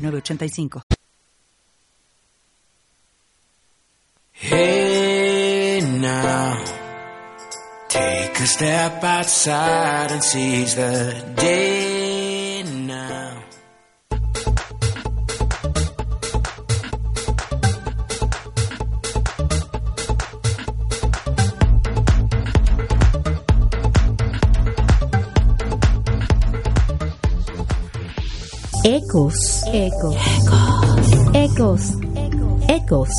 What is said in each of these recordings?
985. Hey now, take a step outside and seize the day. Ecos. Ecos. Ecos. Ecos.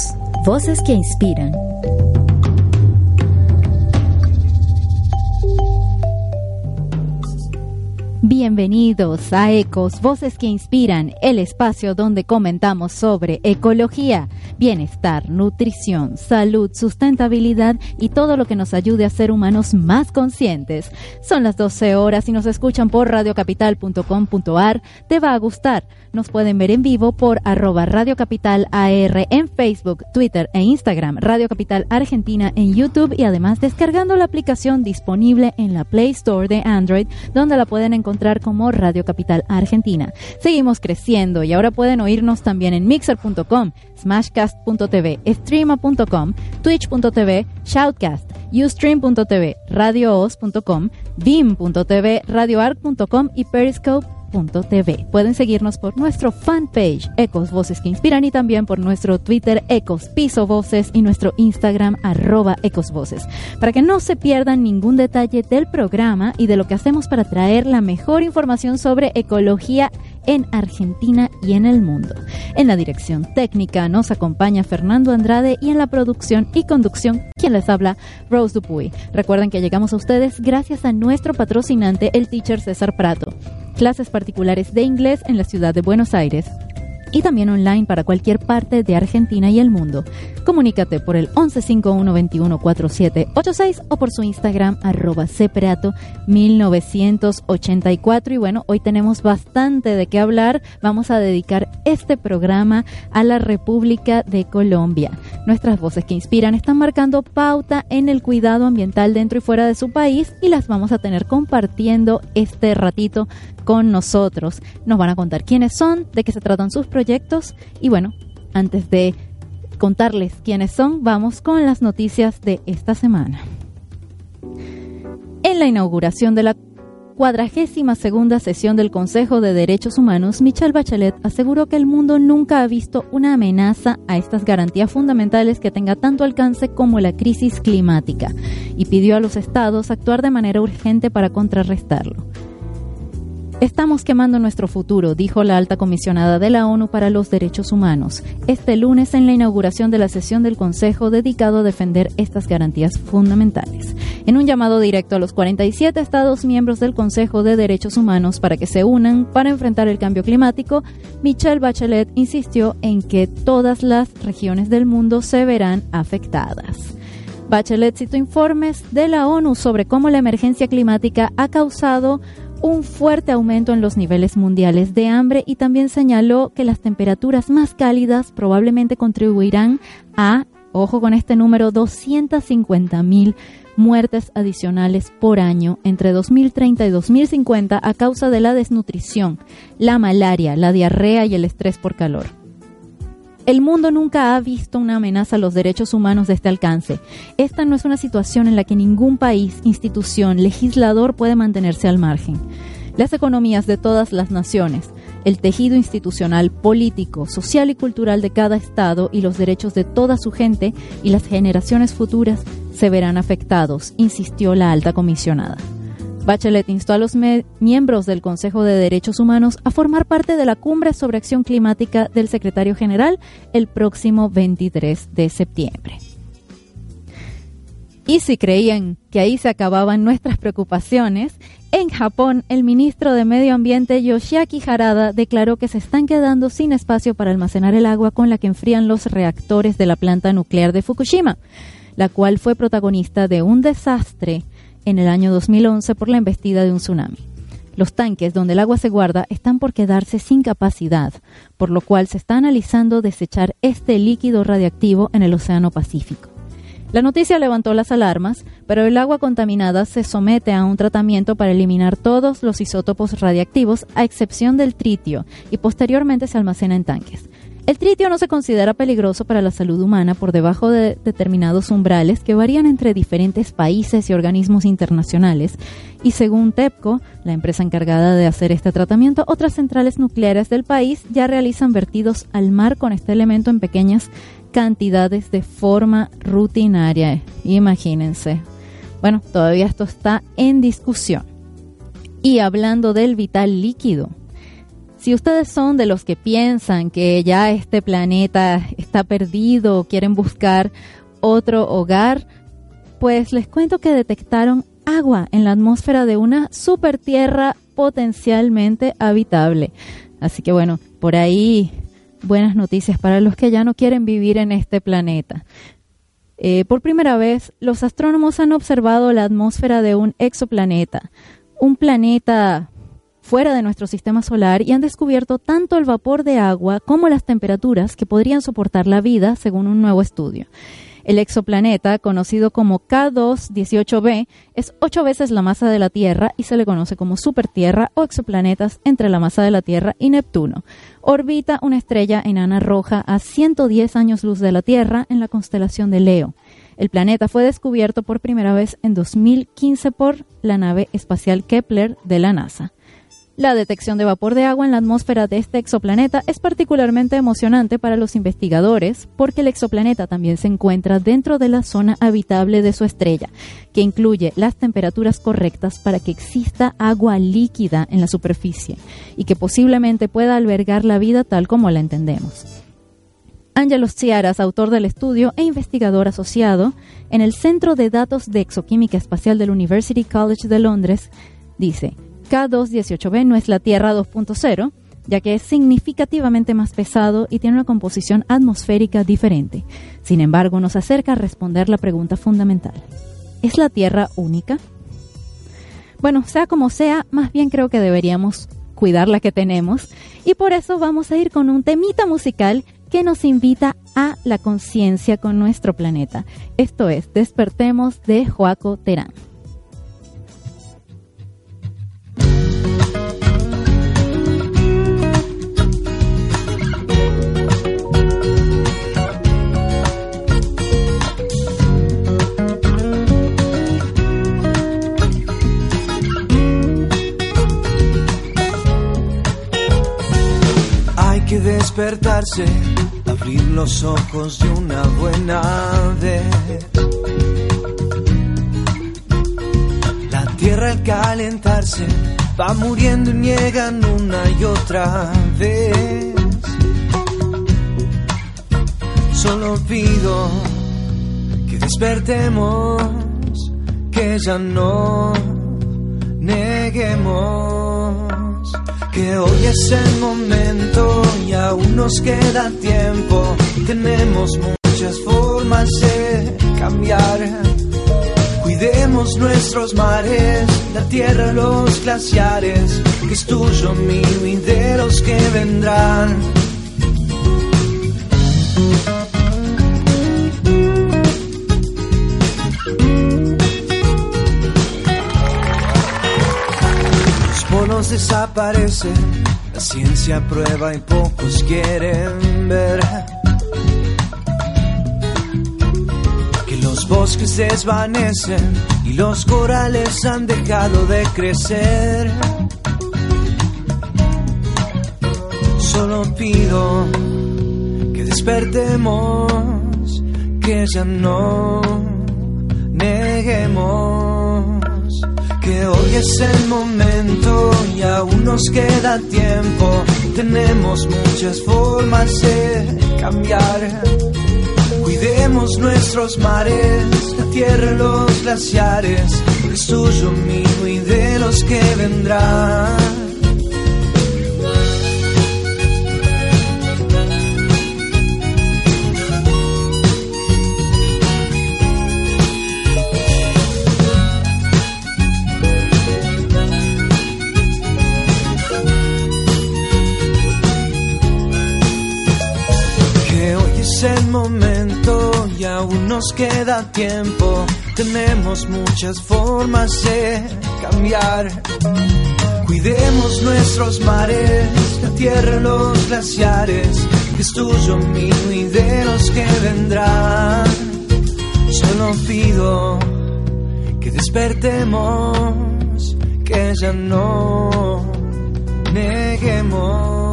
Voces que inspiran. Bienvenidos a Ecos, Voces que Inspiran, el espacio donde comentamos sobre ecología, bienestar, nutrición, salud, sustentabilidad y todo lo que nos ayude a ser humanos más conscientes. Son las 12 horas y nos escuchan por radiocapital.com.ar. Te va a gustar. Nos pueden ver en vivo por arroba Radio Capital AR en Facebook, Twitter e Instagram, Radio Capital Argentina en YouTube y además descargando la aplicación disponible en la Play Store de Android, donde la pueden encontrar como Radio Capital Argentina. Seguimos creciendo y ahora pueden oírnos también en mixer.com, smashcast.tv, streama.com, twitch.tv, shoutcast, ustream.tv, radioos.com, beam.tv, radioarc.com y periscope Pueden seguirnos por nuestro fanpage Ecos Voces que Inspiran y también por nuestro Twitter Ecos Piso Voces y nuestro Instagram arroba Ecos Voces. Para que no se pierdan ningún detalle del programa y de lo que hacemos para traer la mejor información sobre ecología en Argentina y en el mundo. En la dirección técnica nos acompaña Fernando Andrade y en la producción y conducción, quien les habla, Rose Dupuy. Recuerden que llegamos a ustedes gracias a nuestro patrocinante, el teacher César Prato. Clases particulares de inglés en la ciudad de Buenos Aires y también online para cualquier parte de Argentina y el mundo. Comunícate por el 1151214786 o por su Instagram arroba 1984 y bueno, hoy tenemos bastante de qué hablar. Vamos a dedicar este programa a la República de Colombia. Nuestras voces que inspiran están marcando pauta en el cuidado ambiental dentro y fuera de su país y las vamos a tener compartiendo este ratito con nosotros. Nos van a contar quiénes son, de qué se tratan sus proyectos y bueno, antes de contarles quiénes son, vamos con las noticias de esta semana. En la inauguración de la cuadragésima segunda sesión del Consejo de Derechos Humanos, Michelle Bachelet aseguró que el mundo nunca ha visto una amenaza a estas garantías fundamentales que tenga tanto alcance como la crisis climática y pidió a los estados actuar de manera urgente para contrarrestarlo. Estamos quemando nuestro futuro, dijo la alta comisionada de la ONU para los Derechos Humanos, este lunes en la inauguración de la sesión del Consejo dedicado a defender estas garantías fundamentales. En un llamado directo a los 47 Estados miembros del Consejo de Derechos Humanos para que se unan para enfrentar el cambio climático, Michelle Bachelet insistió en que todas las regiones del mundo se verán afectadas. Bachelet citó informes de la ONU sobre cómo la emergencia climática ha causado un fuerte aumento en los niveles mundiales de hambre y también señaló que las temperaturas más cálidas probablemente contribuirán a, ojo con este número, 250 mil muertes adicionales por año entre 2030 y 2050 a causa de la desnutrición, la malaria, la diarrea y el estrés por calor. El mundo nunca ha visto una amenaza a los derechos humanos de este alcance. Esta no es una situación en la que ningún país, institución, legislador puede mantenerse al margen. Las economías de todas las naciones, el tejido institucional, político, social y cultural de cada Estado y los derechos de toda su gente y las generaciones futuras se verán afectados, insistió la alta comisionada. Bachelet instó a los miembros del Consejo de Derechos Humanos a formar parte de la cumbre sobre acción climática del secretario general el próximo 23 de septiembre. Y si creían que ahí se acababan nuestras preocupaciones, en Japón el ministro de Medio Ambiente Yoshiaki Harada declaró que se están quedando sin espacio para almacenar el agua con la que enfrían los reactores de la planta nuclear de Fukushima, la cual fue protagonista de un desastre en el año 2011 por la embestida de un tsunami. Los tanques donde el agua se guarda están por quedarse sin capacidad, por lo cual se está analizando desechar este líquido radiactivo en el Océano Pacífico. La noticia levantó las alarmas, pero el agua contaminada se somete a un tratamiento para eliminar todos los isótopos radiactivos, a excepción del tritio, y posteriormente se almacena en tanques. El tritio no se considera peligroso para la salud humana por debajo de determinados umbrales que varían entre diferentes países y organismos internacionales. Y según TEPCO, la empresa encargada de hacer este tratamiento, otras centrales nucleares del país ya realizan vertidos al mar con este elemento en pequeñas cantidades de forma rutinaria. Imagínense. Bueno, todavía esto está en discusión. Y hablando del vital líquido, si ustedes son de los que piensan que ya este planeta está perdido o quieren buscar otro hogar, pues les cuento que detectaron agua en la atmósfera de una super tierra potencialmente habitable. Así que bueno, por ahí buenas noticias para los que ya no quieren vivir en este planeta. Eh, por primera vez, los astrónomos han observado la atmósfera de un exoplaneta, un planeta fuera de nuestro sistema solar y han descubierto tanto el vapor de agua como las temperaturas que podrían soportar la vida, según un nuevo estudio. El exoplaneta, conocido como K2-18b, es ocho veces la masa de la Tierra y se le conoce como supertierra o exoplanetas entre la masa de la Tierra y Neptuno. Orbita una estrella enana roja a 110 años luz de la Tierra en la constelación de Leo. El planeta fue descubierto por primera vez en 2015 por la nave espacial Kepler de la NASA. La detección de vapor de agua en la atmósfera de este exoplaneta es particularmente emocionante para los investigadores porque el exoplaneta también se encuentra dentro de la zona habitable de su estrella, que incluye las temperaturas correctas para que exista agua líquida en la superficie y que posiblemente pueda albergar la vida tal como la entendemos. Angelo Ciaras, autor del estudio e investigador asociado en el Centro de Datos de Exoquímica Espacial del University College de Londres, dice, K218b no es la Tierra 2.0, ya que es significativamente más pesado y tiene una composición atmosférica diferente. Sin embargo, nos acerca a responder la pregunta fundamental. ¿Es la Tierra única? Bueno, sea como sea, más bien creo que deberíamos cuidar la que tenemos y por eso vamos a ir con un temita musical que nos invita a la conciencia con nuestro planeta. Esto es Despertemos de Joaco Terán. Despertarse, abrir los ojos de una buena vez. La tierra al calentarse va muriendo y niegan una y otra vez. Solo pido que despertemos, que ya no neguemos que hoy es el momento y aún nos queda tiempo. Tenemos muchas formas de cambiar. Cuidemos nuestros mares, la tierra, los glaciares, que es tuyo, mío y de los que vendrán. Desaparecen, la ciencia prueba y pocos quieren ver. Que los bosques desvanecen y los corales han dejado de crecer. Solo pido que despertemos, que ya no neguemos que hoy es el momento y aún nos queda tiempo. Tenemos muchas formas de cambiar. Cuidemos nuestros mares, la tierra, los glaciares, es tuyo, mío y de los que vendrán. Tiempo. Tenemos muchas formas de cambiar. Cuidemos nuestros mares, la tierra, los glaciares, que es tuyo, mío y de los que vendrán. Solo pido que despertemos, que ya no neguemos.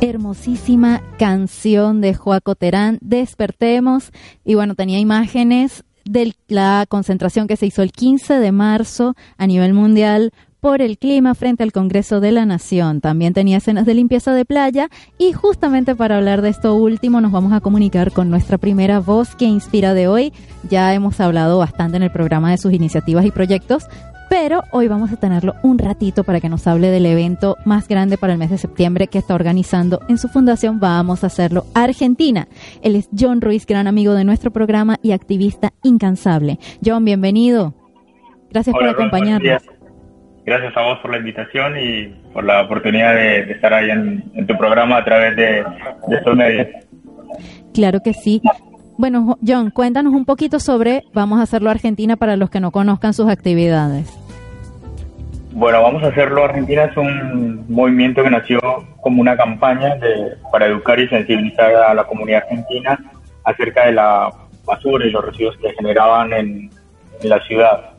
Hermosísima canción de Joaco Terán, Despertemos. Y bueno, tenía imágenes de la concentración que se hizo el 15 de marzo a nivel mundial por el clima frente al Congreso de la Nación. También tenía escenas de limpieza de playa y justamente para hablar de esto último nos vamos a comunicar con nuestra primera voz que inspira de hoy. Ya hemos hablado bastante en el programa de sus iniciativas y proyectos, pero hoy vamos a tenerlo un ratito para que nos hable del evento más grande para el mes de septiembre que está organizando en su fundación Vamos a hacerlo Argentina. Él es John Ruiz, gran amigo de nuestro programa y activista incansable. John, bienvenido. Gracias por acompañarnos. Gracias a vos por la invitación y por la oportunidad de, estar ahí en, tu programa a través de, de estos medios. Claro que sí. Bueno, John, cuéntanos un poquito sobre Vamos a hacerlo Argentina para los que no conozcan sus actividades. Bueno, Vamos a hacerlo Argentina es un movimiento que nació como una campaña de, para educar y sensibilizar a la comunidad argentina acerca de la basura y los residuos que generaban en, la ciudad.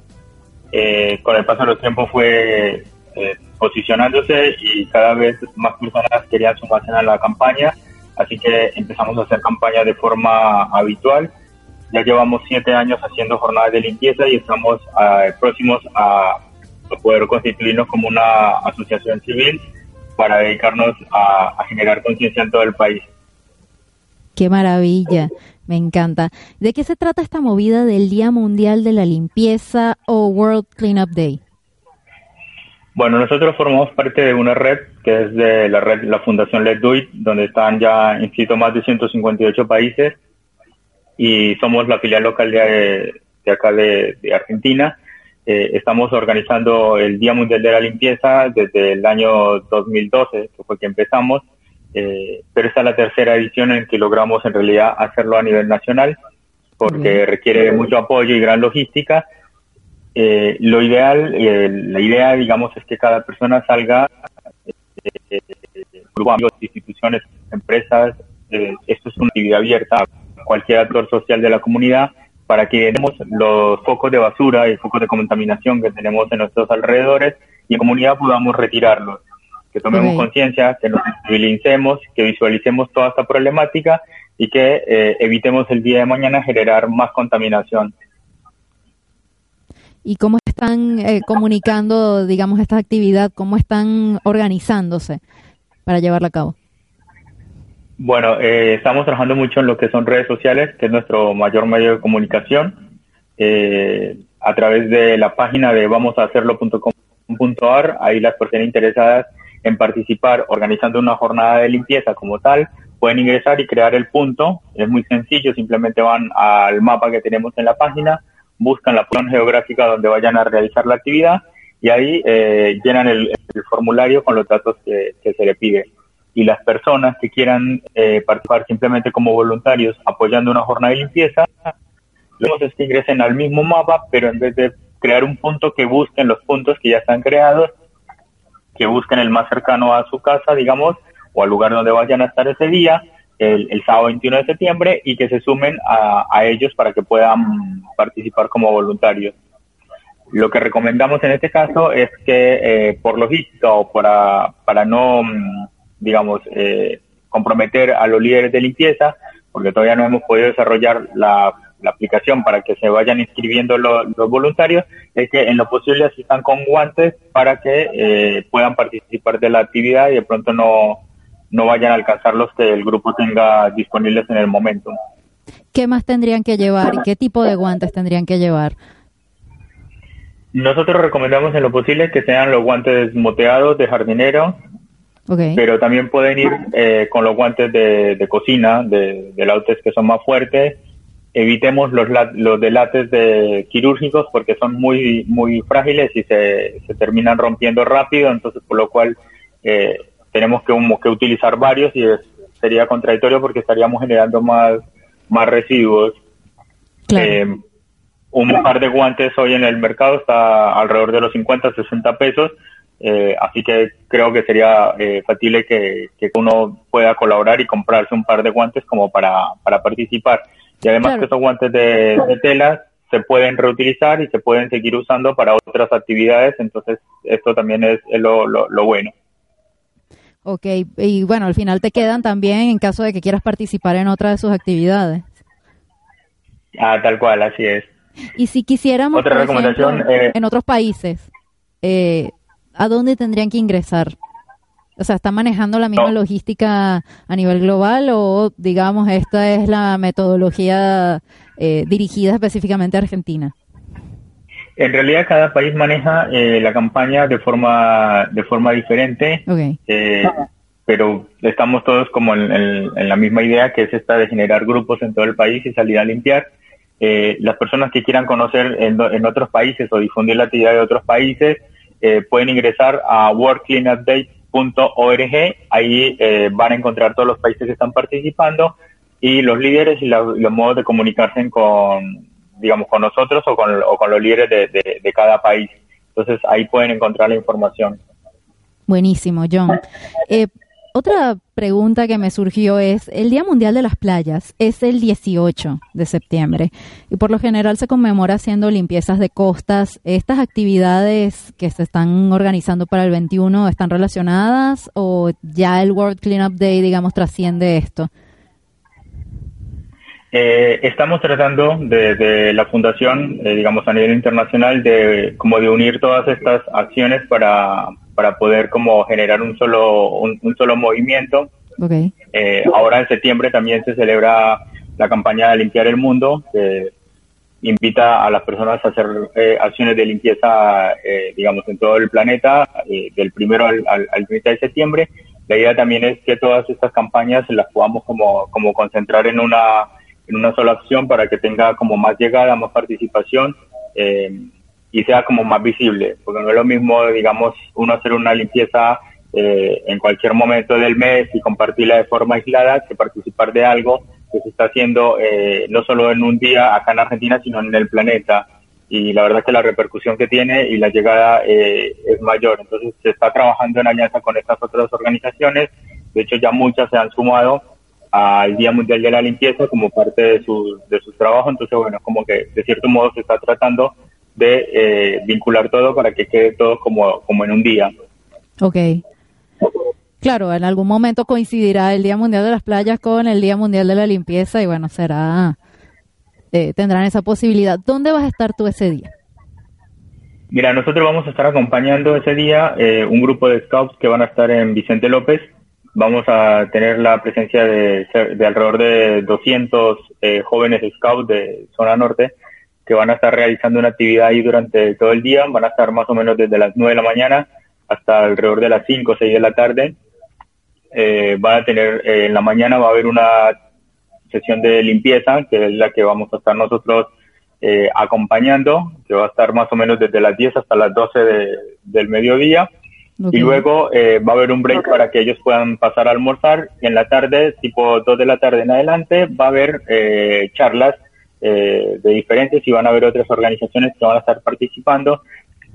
Eh, con el paso de los tiempos fue eh, posicionándose y cada vez más personas querían sumarse a la campaña así que empezamos a hacer campañas de forma habitual. Ya llevamos siete años haciendo jornadas de limpieza y estamos uh, próximos a, poder constituirnos como una asociación civil para dedicarnos a, generar conciencia en todo el país. Qué maravilla, me encanta. ¿De qué se trata esta movida del Día Mundial de la Limpieza o World Cleanup Day? Bueno, nosotros formamos parte de una red que es de la red, la Fundación Let's Do It, donde están ya inscritos más de 158 países y somos la filial local de, acá de, Argentina. Eh, estamos organizando el Día Mundial de la Limpieza desde el año 2012, que fue que empezamos, eh, pero esta es la tercera edición en que logramos en realidad hacerlo a nivel nacional, porque requiere mucho apoyo y gran logística. Eh, lo ideal, eh, la idea, digamos, es que cada persona salga, eh, grupos, instituciones, empresas, esto es una actividad abierta a cualquier actor social de la comunidad para que demos los focos de basura y focos de contaminación que tenemos en nuestros alrededores y en comunidad podamos retirarlos, que tomemos conciencia, que nos sensibilicemos, que visualicemos toda esta problemática y que evitemos el día de mañana generar más contaminación. Y cómo están eh, comunicando, digamos, esta actividad, cómo están organizándose para llevarla a cabo. Bueno, eh, estamos trabajando mucho en lo que son redes sociales, que es nuestro mayor medio de comunicación, eh, a través de la página de vamoshacerlo.com.ar, ahí las personas interesadas en participar organizando una jornada de limpieza como tal, pueden ingresar y crear el punto, es muy sencillo, simplemente van al mapa que tenemos en la página, buscan la posición geográfica donde vayan a realizar la actividad y ahí eh, llenan el, formulario con los datos que, se le pide. Y las personas que quieran eh, participar simplemente como voluntarios apoyando una jornada de limpieza, lo que es que ingresen al mismo mapa, pero en vez de crear un punto, que busquen los puntos que ya están creados, que busquen el más cercano a su casa, digamos, o al lugar donde vayan a estar ese día, el, sábado 21 de septiembre y que se sumen a, ellos para que puedan participar como voluntarios. Lo que recomendamos en este caso es que eh, por logística o para, para no, mm, digamos, eh, comprometer a los líderes de limpieza, porque todavía no hemos podido desarrollar la, aplicación para que se vayan inscribiendo los voluntarios, es que en lo posible asistan con guantes para que eh, puedan participar de la actividad y de pronto no, no vayan a alcanzar los que el grupo tenga disponibles en el momento. ¿Qué más tendrían que llevar qué tipo de guantes tendrían que llevar? Nosotros recomendamos en lo posible que sean los guantes moteados de jardinero, pero también pueden ir eh, con los guantes de, cocina, de, de que son más fuertes. Evitemos los, los de lates de quirúrgicos porque son muy, muy frágiles y se, se terminan rompiendo rápido, entonces por lo cual eh, tenemos que, que utilizar varios y sería contradictorio porque estaríamos generando más, más residuos. Eh, un par de guantes hoy en el mercado está alrededor de los 50, 60 pesos, eh, así que creo que sería eh, factible que, uno pueda colaborar y comprarse un par de guantes como para, para participar. Y además que esos guantes de, tela se pueden reutilizar y se pueden seguir usando para otras actividades, entonces esto también es, lo, lo, bueno. Ok, y bueno, al final te quedan también en caso de que quieras participar en otra de sus actividades. Ah, tal cual, así es. Y si quisiéramos, eh, en otros países, eh, ¿a dónde tendrían que ingresar? O sea, ¿están manejando la misma logística a nivel global o, digamos, esta es la metodología eh, dirigida específicamente a Argentina? En realidad, cada país maneja la campaña de forma de forma diferente, pero estamos todos como en, la misma idea, que es esta de generar grupos en todo el país y salir a limpiar. Eh, las personas que quieran conocer en, otros países o difundir la actividad de otros países eh, pueden ingresar a worldcleanupdate.org. Ahí eh, van a encontrar todos los países que están participando y los líderes y los modos de comunicarse con, digamos, con nosotros o con, los líderes de, de cada país. Entonces ahí pueden encontrar la información. Buenísimo, John. Eh, otra pregunta que me surgió es, el Día Mundial de las Playas es el 18 de septiembre y por lo general se conmemora haciendo limpiezas de costas. ¿Estas actividades que se están organizando para el 21 están relacionadas o ya el World Cleanup Day, digamos, trasciende esto? Eh, estamos tratando de, la fundación, eh, digamos a nivel internacional, de como de unir todas estas acciones para, para poder como generar un solo, un, solo movimiento. Eh, ahora en septiembre también se celebra la campaña de limpiar el mundo, que invita a las personas a hacer eh, acciones de limpieza, eh, digamos, en todo el planeta, del primero al, al, 30 de septiembre. La idea también es que todas estas campañas las podamos como, como concentrar en una, en una sola acción para que tenga como más llegada, más participación. Eh, y sea como más visible, porque no es lo mismo, digamos, uno hacer una limpieza eh, en cualquier momento del mes y compartirla de forma aislada que participar de algo que se está haciendo eh, no solo en un día acá en Argentina, sino en el planeta. Y la verdad es que la repercusión que tiene y la llegada eh, es mayor. Entonces se está trabajando en alianza con estas otras organizaciones. De hecho, ya muchas se han sumado al Día Mundial de la Limpieza como parte de su, de su trabajo. Entonces, bueno, como que de cierto modo se está tratando de eh, vincular todo para que quede todo como, como en un día. Ok. Claro, en algún momento coincidirá el Día Mundial de las Playas con el Día Mundial de la Limpieza y bueno, será, eh, tendrán esa posibilidad. ¿Dónde vas a estar tú ese día? Mira, nosotros vamos a estar acompañando ese día eh, un grupo de scouts que van a estar en Vicente López. Vamos a tener la presencia de, de alrededor de 200 jóvenes scouts de zona norte que van a estar realizando una actividad ahí durante todo el día, van a estar más o menos desde las 9 de la mañana hasta alrededor de las 5 o 6 de la tarde. Eh, van a tener, eh, en la mañana va a haber una sesión de limpieza, que es la que vamos a estar nosotros eh, acompañando, que va a estar más o menos desde las 10 hasta las 12 del mediodía. Y luego va a haber un break para que ellos puedan pasar a almorzar. Y en la tarde, tipo 2 de la tarde en adelante, va a haber charlas eh, de diferentes y van a haber otras organizaciones que van a estar participando,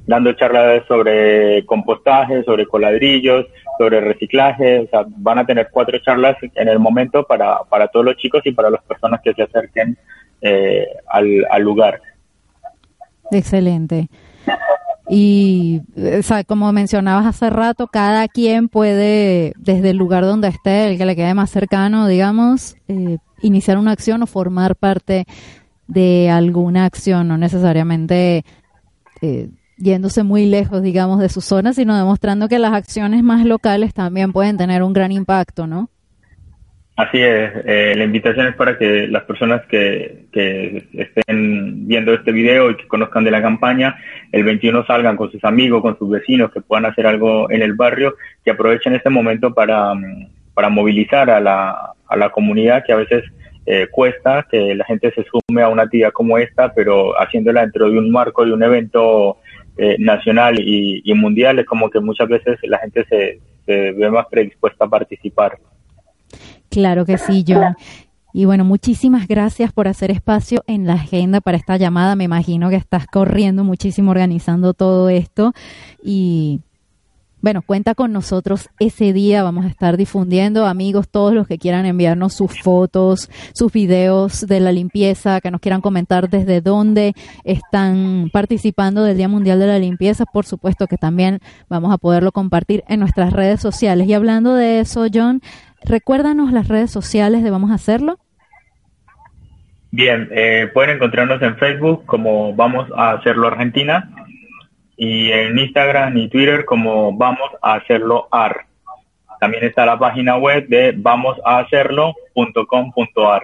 dando charlas sobre compostaje, sobre coladrillos, sobre reciclaje, o sea, van a tener cuatro charlas en el momento para, para todos los chicos y para las personas que se acerquen eh, al, al lugar. Excelente. Y o sea, como mencionabas hace rato, cada quien puede, desde el lugar donde esté, el que le quede más cercano, digamos, eh, iniciar una acción o formar parte de alguna acción, no necesariamente eh, yéndose muy lejos, digamos, de su zona, sino demostrando que las acciones más locales también pueden tener un gran impacto, ¿no? Así es, eh, la invitación es para que las personas que, que, estén viendo este video y que conozcan de la campaña, el 21 salgan con sus amigos, con sus vecinos, que puedan hacer algo en el barrio, que aprovechen este momento para, para movilizar a la, a la comunidad que a veces eh, cuesta que la gente se sume a una actividad como esta, pero haciéndola dentro de un marco de un evento eh, nacional y, y, mundial, es como que muchas veces la gente se, se ve más predispuesta a participar. Claro que sí, John. Y bueno, muchísimas gracias por hacer espacio en la agenda para esta llamada. Me imagino que estás corriendo muchísimo organizando todo esto. Y bueno, cuenta con nosotros ese día. Vamos a estar difundiendo, amigos, todos los que quieran enviarnos sus fotos, sus videos de la limpieza, que nos quieran comentar desde dónde están participando del Día Mundial de la Limpieza. Por supuesto que también vamos a poderlo compartir en nuestras redes sociales. Y hablando de eso, John, Recuérdanos las redes sociales de Vamos a Hacerlo. Bien, eh, pueden encontrarnos en Facebook como Vamos a Hacerlo Argentina y en Instagram y Twitter como Vamos a Hacerlo AR. También está la página web de vamosahacerlo.com.ar.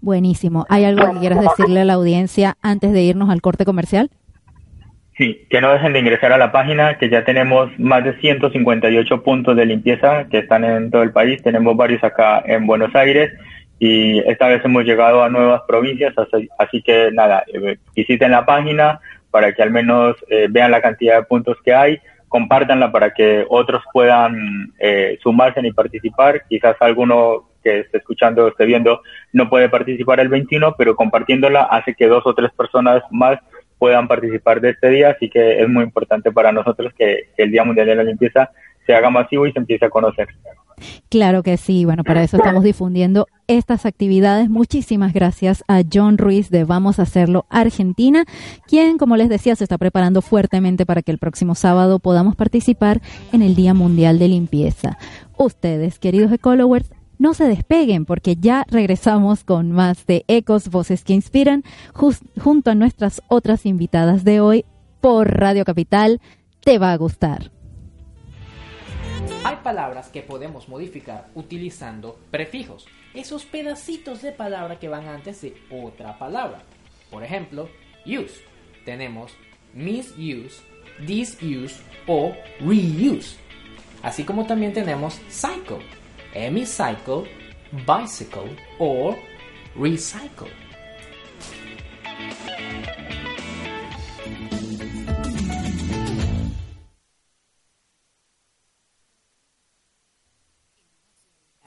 Buenísimo. ¿Hay algo que quieras decirle a la audiencia antes de irnos al corte comercial? Sí, que no dejen de ingresar a la página, que ya tenemos más de 158 puntos de limpieza que están en todo el país. Tenemos varios acá en Buenos Aires y esta vez hemos llegado a nuevas provincias, así, que nada, eh, visiten la página para que al menos eh, vean la cantidad de puntos que hay, compártanla para que otros puedan eh, sumarse y participar. Quizás alguno que esté escuchando o esté viendo no puede participar el 21, pero compartiéndola hace que dos o tres personas más puedan participar de este día, así que es muy importante para nosotros que, el Día Mundial de la Limpieza se haga masivo y se empiece a conocer. Claro que sí, bueno, para eso estamos difundiendo estas actividades. Muchísimas gracias a John Ruiz de Vamos a Hacerlo Argentina, quien, como les decía, se está preparando fuertemente para que el próximo sábado podamos participar en el Día Mundial de Limpieza. Ustedes, queridos ecologers, no se despeguen porque ya regresamos con más de Ecos, Voces que Inspiran, junto a nuestras otras invitadas de hoy por Radio Capital. Te va a gustar. Hay palabras que podemos modificar utilizando prefijos, esos pedacitos de palabra que van antes de otra palabra. Por ejemplo, use. Tenemos misuse, disuse o reuse. Así como también tenemos cycle hemicycle, bicycle, or recycle.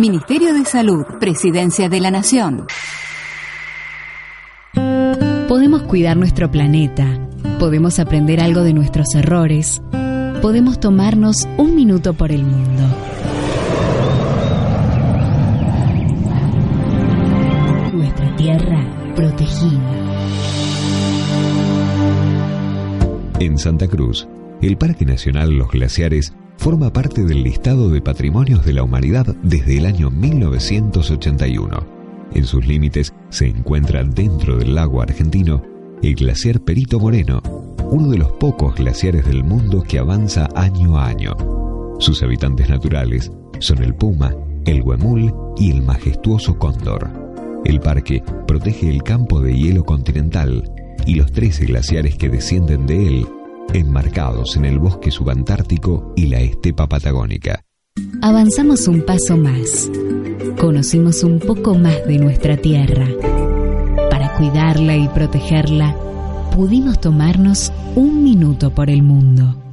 Ministerio de Salud, Presidencia de la Nación. Podemos cuidar nuestro planeta, podemos aprender algo de nuestros errores, podemos tomarnos un minuto por el mundo. Nuestra tierra protegida. En Santa Cruz, el Parque Nacional Los Glaciares forma parte del listado de patrimonios de la humanidad desde el año 1981. En sus límites se encuentra dentro del lago argentino el glaciar Perito Moreno, uno de los pocos glaciares del mundo que avanza año a año. Sus habitantes naturales son el puma, el huemul y el majestuoso cóndor. El parque protege el campo de hielo continental y los 13 glaciares que descienden de él enmarcados en el bosque subantártico y la estepa patagónica. Avanzamos un paso más. Conocimos un poco más de nuestra tierra. Para cuidarla y protegerla, pudimos tomarnos un minuto por el mundo.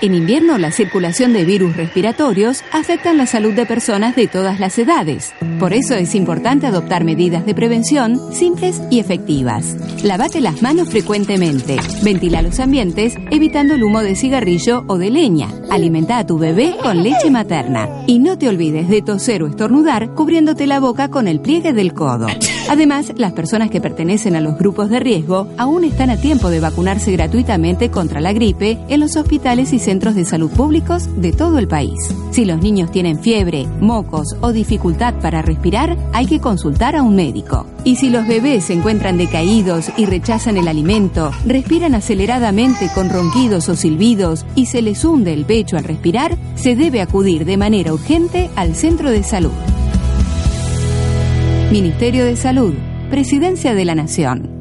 En invierno, la circulación de virus respiratorios afecta la salud de personas de todas las edades. Por eso es importante adoptar medidas de prevención simples y efectivas. Lavate las manos frecuentemente. Ventila los ambientes evitando el humo de cigarrillo o de leña. Alimenta a tu bebé con leche materna. Y no te olvides de toser o estornudar cubriéndote la boca con el pliegue del codo. Además, las personas que pertenecen a los grupos de riesgo aún están a tiempo de vacunarse gratuitamente contra la gripe en los hospitales y centros de salud públicos de todo el país. Si los niños tienen fiebre, mocos o dificultad para respirar, hay que consultar a un médico. Y si los bebés se encuentran decaídos y rechazan el alimento, respiran aceleradamente con ronquidos o silbidos y se les hunde el pecho al respirar, se debe acudir de manera urgente al centro de salud. Ministerio de Salud, Presidencia de la Nación.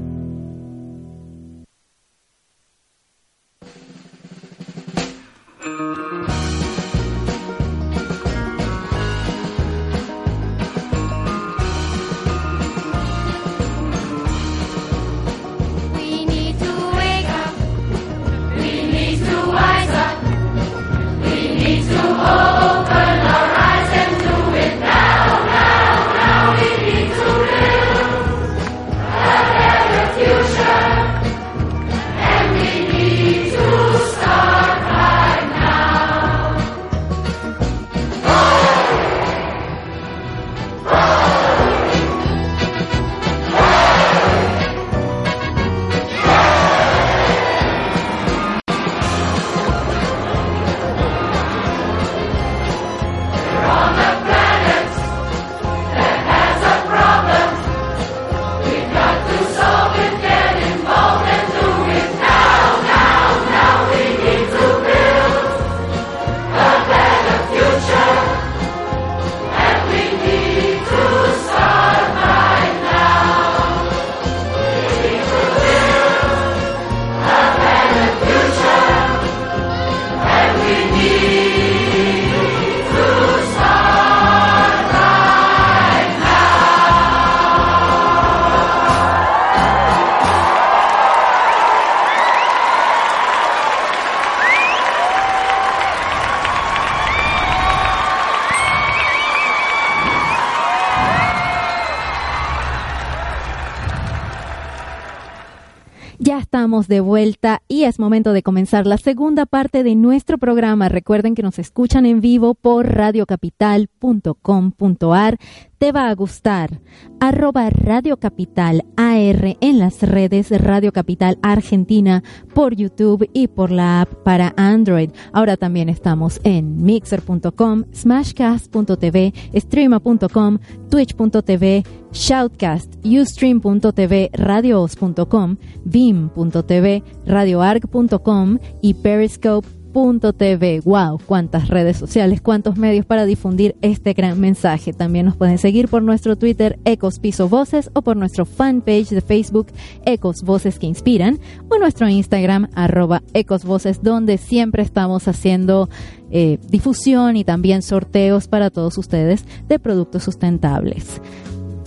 De vuelta y es momento de comenzar la segunda parte de nuestro programa. Recuerden que nos escuchan en vivo por radiocapital.com.ar te va a gustar. Arroba Radio Capital AR en las redes Radio Capital Argentina por YouTube y por la app para Android. Ahora también estamos en mixer.com, smashcast.tv, streama.com, twitch.tv, shoutcast, ustream.tv, radios.com, beam.tv, radioarg.com y periscope TV. Wow, cuántas redes sociales, cuántos medios para difundir este gran mensaje. También nos pueden seguir por nuestro Twitter Ecos Piso Voces o por nuestro fanpage de Facebook Ecos Voces que Inspiran o nuestro Instagram arroba Ecos Voces donde siempre estamos haciendo eh, difusión y también sorteos para todos ustedes de productos sustentables.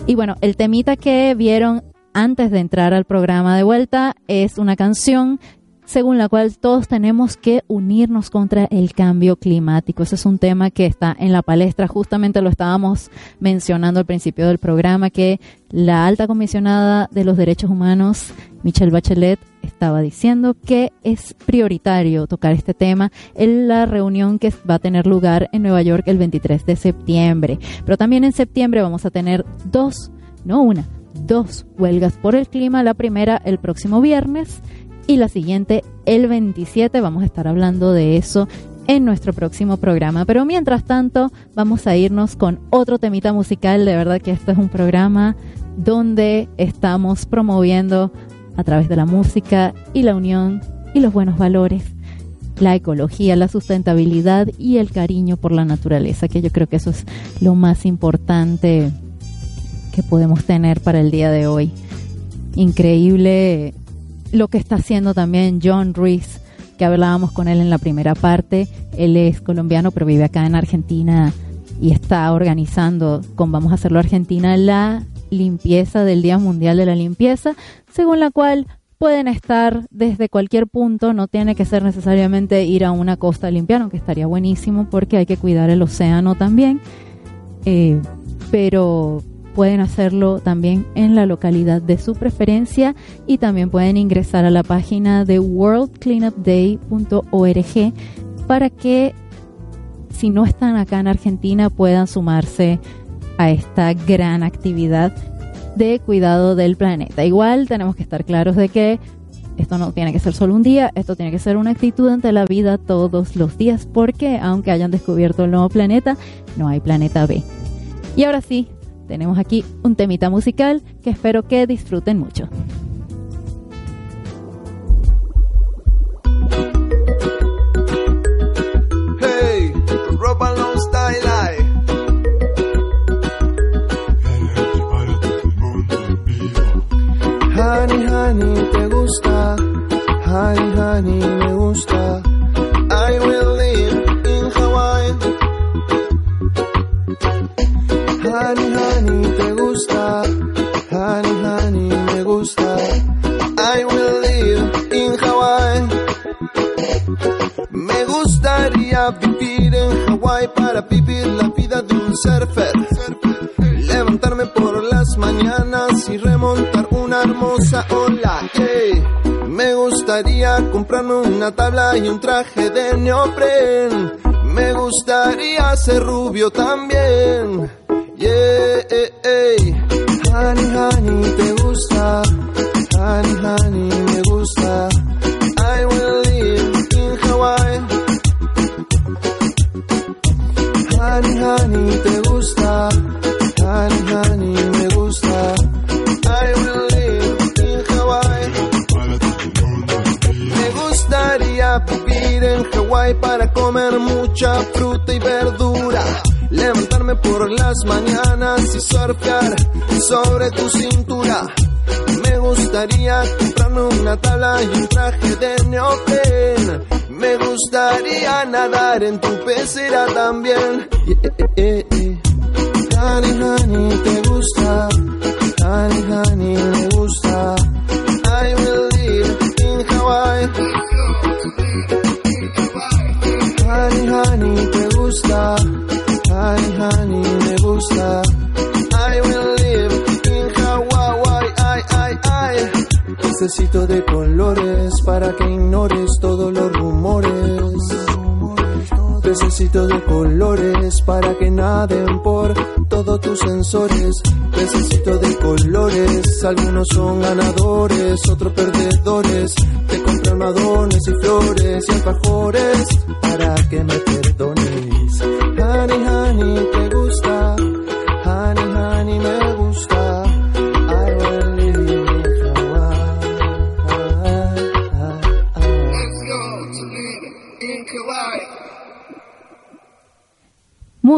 Y bueno, el temita que vieron antes de entrar al programa de vuelta es una canción según la cual todos tenemos que unirnos contra el cambio climático. Ese es un tema que está en la palestra. Justamente lo estábamos mencionando al principio del programa, que la alta comisionada de los derechos humanos, Michelle Bachelet, estaba diciendo que es prioritario tocar este tema en la reunión que va a tener lugar en Nueva York el 23 de septiembre. Pero también en septiembre vamos a tener dos, no una, dos huelgas por el clima. La primera el próximo viernes y la siguiente el 27. Vamos a estar hablando de eso en nuestro próximo programa. Pero mientras tanto, vamos a irnos con otro temita musical. De verdad que este es un programa donde estamos promoviendo a través de la música y la unión y los buenos valores, la ecología, la sustentabilidad y el cariño por la naturaleza, que yo creo que eso es lo más importante que podemos tener para el día de hoy. Increíble lo que está haciendo también John Ruiz, que hablábamos con él en la primera parte. Él es colombiano, pero vive acá en Argentina y está organizando con Vamos a hacerlo Argentina la limpieza del Día Mundial de la Limpieza, según la cual pueden estar desde cualquier punto, no tiene que ser necesariamente ir a una costa a limpiar, aunque estaría buenísimo porque hay que cuidar el océano también, eh, pero pueden hacerlo también en la localidad de su preferencia y también pueden ingresar a la página de worldcleanupday.org para que si no están acá en Argentina puedan sumarse a esta gran actividad de cuidado del planeta. Igual tenemos que estar claros de que esto no tiene que ser solo un día, esto tiene que ser una actitud ante la vida todos los días, porque aunque hayan descubierto el nuevo planeta, no hay planeta B. Y ahora sí, tenemos aquí un temita musical que espero que disfruten mucho. Hey, Honey, honey, te gusta. Honey, honey, me gusta. I will live in Hawaii. Honey, honey, Me gustaría vivir en Hawaii para vivir la vida de un surfer. Levantarme por las mañanas y remontar una hermosa ola. Me gustaría comprarme una tabla y un traje de neopren. Me gustaría ser rubio también. Yeah, hey, hey. Honey, honey, te gusta. Honey, honey, me gusta. Honey, honey, te gusta. Honey, honey, me gusta. I will live in Hawaii. Me gustaría vivir en Hawaii para comer mucha fruta y verdura. Levantarme por las mañanas y surfear sobre tu cintura. Me gustaría comprarme una tabla y un traje de neopren. Me gustaría nadar en tu pecera también. Yeah, yeah. Honey, honey, te gusta. Honey, honey, me gusta. I will live in Hawaii. Honey, honey, te gusta. Honey, honey, me gusta. I will live in Hawaii. Ay, ay, ay. Necesito de colores para que ignores los rumores. Necesito de colores para que naden por todos tus sensores. Necesito de colores, algunos son ganadores, otros perdedores. Te compran madones y flores y alfajores para que me perdones. Honey, honey,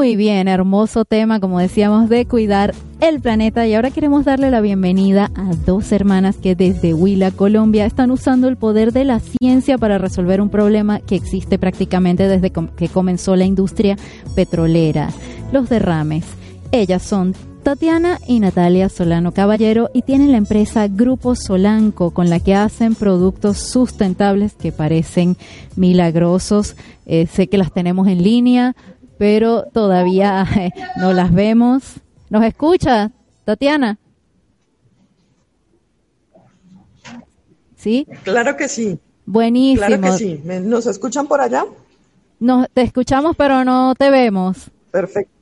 Muy bien, hermoso tema, como decíamos, de cuidar el planeta. Y ahora queremos darle la bienvenida a dos hermanas que desde Huila, Colombia, están usando el poder de la ciencia para resolver un problema que existe prácticamente desde que comenzó la industria petrolera, los derrames. Ellas son Tatiana y Natalia Solano Caballero y tienen la empresa Grupo Solanco con la que hacen productos sustentables que parecen milagrosos. Eh, sé que las tenemos en línea, pero todavía no las vemos. ¿Nos escucha, Tatiana? ¿Sí? Claro que sí. Buenísimo. Claro que sí. ¿Me- ¿Nos escuchan por allá? Nos, te escuchamos, pero no te vemos. Perfecto.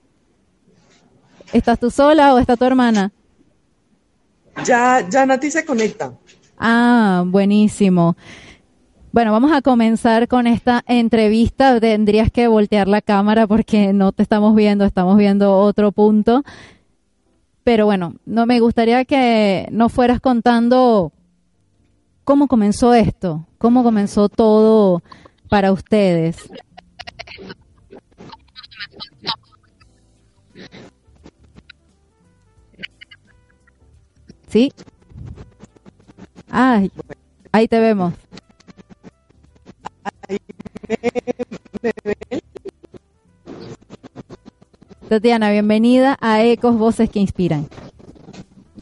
¿Estás tú sola o está tu hermana? Ya, ya Nati se conecta. Ah, buenísimo. Bueno, vamos a comenzar con esta entrevista. Tendrías que voltear la cámara porque no te estamos viendo, estamos viendo otro punto. Pero bueno, no me gustaría que nos fueras contando cómo comenzó esto, cómo comenzó todo para ustedes. ¿Sí? Ay, ahí te vemos. Tatiana, bienvenida a Ecos Voces que Inspiran.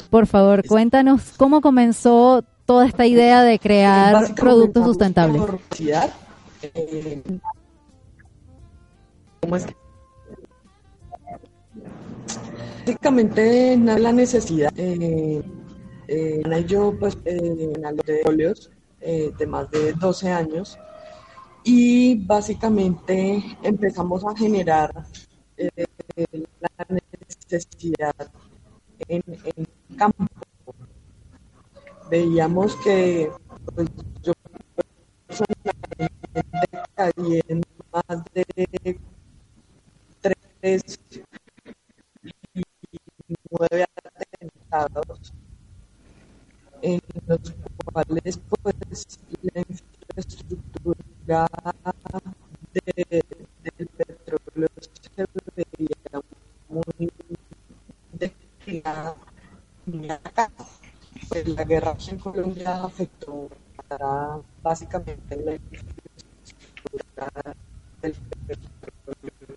Por favor, cuéntanos cómo comenzó toda esta idea de crear productos sustentables? Eh, ¿Cómo es? Básicamente, no la necesidad. Eh, eh, yo, pues, eh, de óleos de más de 12 años y básicamente empezamos a generar eh, la necesidad en, en campo. Veíamos que pues, yo personalmente caí en más de tres y nueve atentados en los cuales pues la infraestructura de, del petróleo se veía muy destinada acá. Pues la guerra en Colombia afectó básicamente la infraestructura del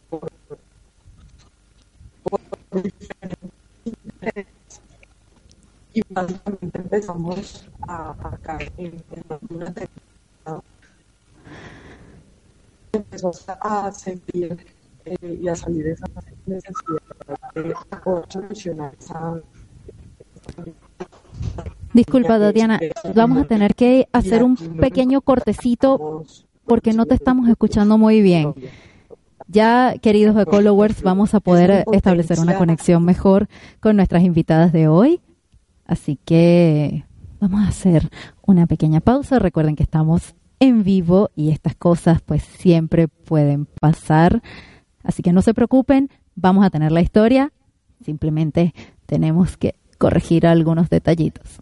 por, por diferentes y básicamente empezamos a, a caer en, temporada. Empezó a sentir eh, y a salir esa necesidad de poder solucionar esa. Disculpa, Tatiana, vamos a tener que hacer un pequeño cortecito porque no te estamos escuchando muy bien. Ya, queridos ecologers, vamos a poder establecer una conexión mejor con nuestras invitadas de hoy. Así que vamos a hacer una pequeña pausa. Recuerden que estamos en vivo y estas cosas pues siempre pueden pasar. Así que no se preocupen, vamos a tener la historia. Simplemente tenemos que corregir algunos detallitos.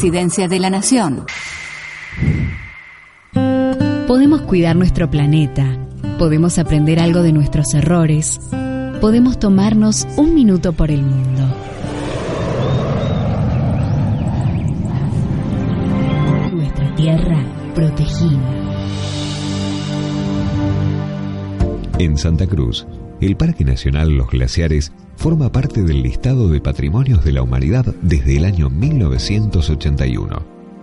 Presidencia de la Nación. Podemos cuidar nuestro planeta, podemos aprender algo de nuestros errores, podemos tomarnos un minuto por el mundo. Nuestra tierra protegida. En Santa Cruz, el Parque Nacional Los Glaciares forma parte del listado de patrimonios de la humanidad desde el año 1981.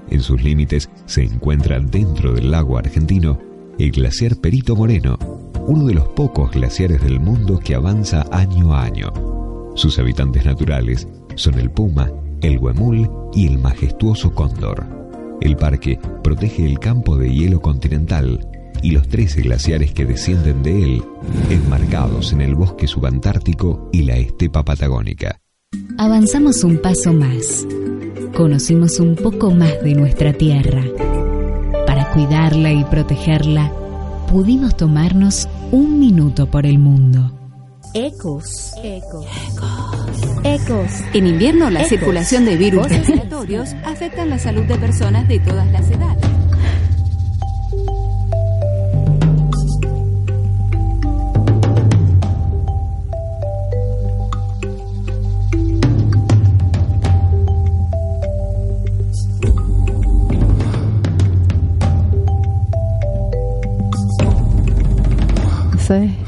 En sus límites se encuentra dentro del lago argentino el glaciar Perito Moreno, uno de los pocos glaciares del mundo que avanza año a año. Sus habitantes naturales son el puma, el huemul y el majestuoso cóndor. El parque protege el campo de hielo continental y los 13 glaciares que descienden de él, enmarcados en el bosque subantártico y la estepa patagónica. Avanzamos un paso más. Conocimos un poco más de nuestra tierra. Para cuidarla y protegerla, pudimos tomarnos un minuto por el mundo. Ecos. Ecos. Ecos. En invierno la circulación de virus respiratorios afectan la salud de personas de todas las edades. sim.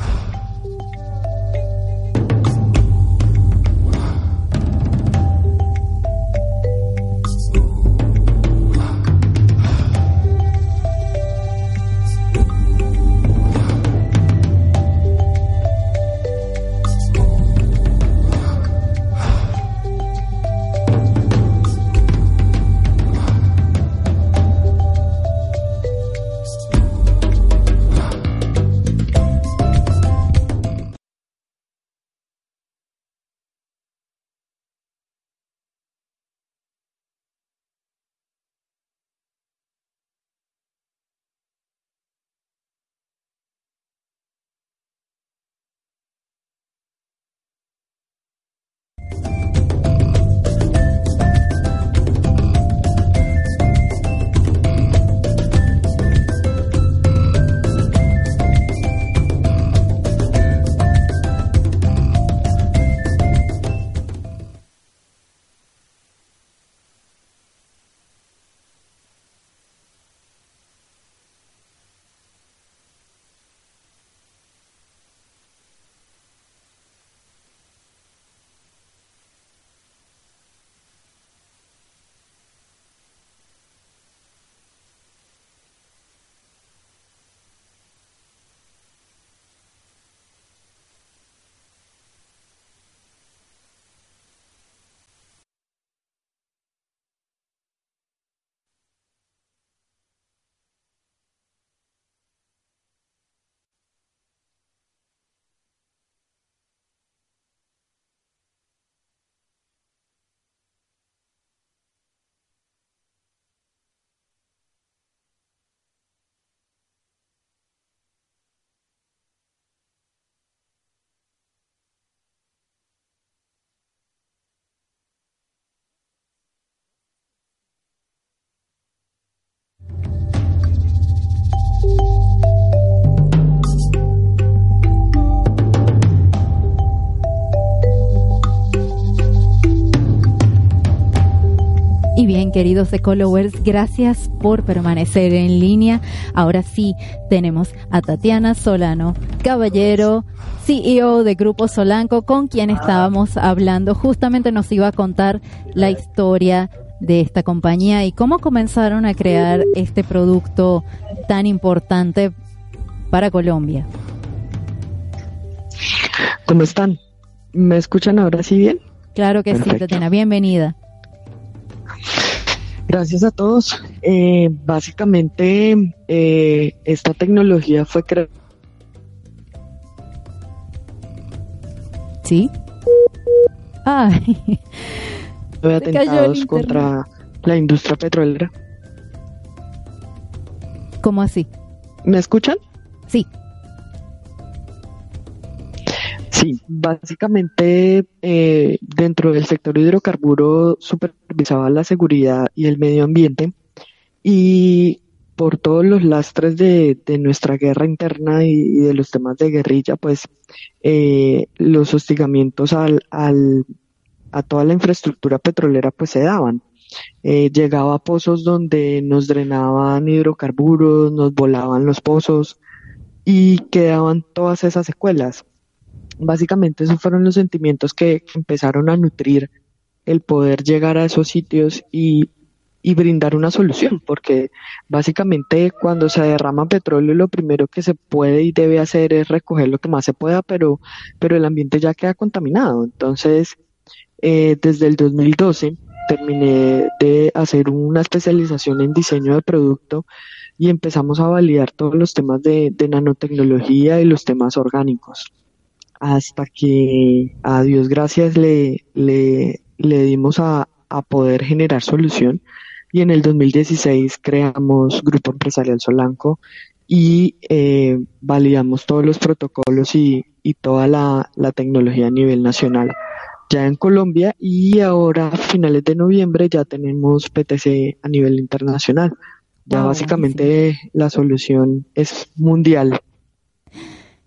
Queridos Ecolowers, gracias por permanecer en línea. Ahora sí, tenemos a Tatiana Solano, caballero, CEO de Grupo Solanco, con quien estábamos hablando. Justamente nos iba a contar la historia de esta compañía y cómo comenzaron a crear este producto tan importante para Colombia. ¿Cómo están? ¿Me escuchan ahora sí bien? Claro que sí, Tatiana, bienvenida. Gracias a todos. Eh, básicamente, eh, esta tecnología fue creada. ¿Sí? Ay. atentados contra la industria petrolera. ¿Cómo así? ¿Me escuchan? Sí. Sí, básicamente eh, dentro del sector hidrocarburo supervisaba la seguridad y el medio ambiente y por todos los lastres de, nuestra guerra interna y, de los temas de guerrilla, pues eh, los hostigamientos al, al, a toda la infraestructura petrolera pues se daban. Eh, llegaba a pozos donde nos drenaban hidrocarburos, nos volaban los pozos y quedaban todas esas secuelas básicamente esos fueron los sentimientos que, empezaron a nutrir el poder llegar a esos sitios y, brindar una solución, porque básicamente cuando se derrama petróleo lo primero que se puede y debe hacer es recoger lo que más se pueda, pero, pero el ambiente ya queda contaminado. Entonces, eh, desde el 2012 terminé de hacer una especialización en diseño de producto y empezamos a validar todos los temas de nanotecnología y los temas orgánicos hasta que a Dios gracias le, le, dimos a, poder generar solución. Y en el 2016 creamos Grupo Empresarial Solanco y eh, validamos todos los protocolos y, toda la, tecnología a nivel nacional. Ya en Colombia y ahora a finales de noviembre ya tenemos PTC a nivel internacional. Ya ah, básicamente la solución es mundial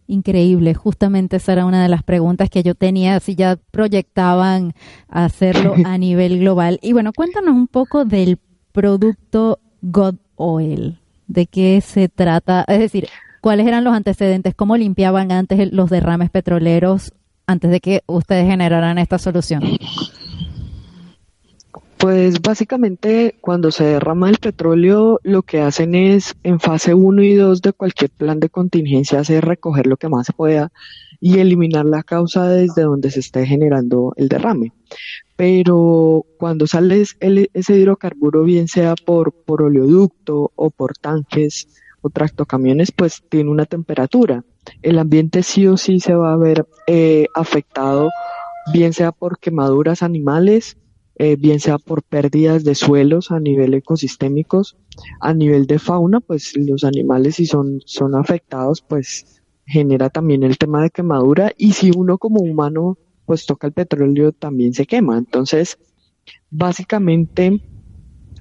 Increíble, justamente esa era una de las preguntas que yo tenía, si ya proyectaban hacerlo a nivel global. Y bueno, cuéntanos un poco del producto God Oil, de qué se trata, es decir, cuáles eran los antecedentes, cómo limpiaban antes los derrames petroleros antes de que ustedes generaran esta solución. Pues básicamente cuando se derrama el petróleo lo que hacen es en fase 1 y 2 de cualquier plan de contingencia hacer recoger lo que más pueda y eliminar la causa desde donde se esté generando el derrame. Pero cuando sale ese hidrocarburo, bien sea por, por oleoducto o por tanques o tractocamiones, pues tiene una temperatura. El ambiente sí o sí se va a ver eh, afectado, bien sea por quemaduras animales, eh, bien sea por pérdidas de suelos a nivel ecosistémicos, a nivel de fauna, pues los animales si son, son afectados, pues genera también el tema de quemadura y si uno como humano pues toca el petróleo también se quema. Entonces, básicamente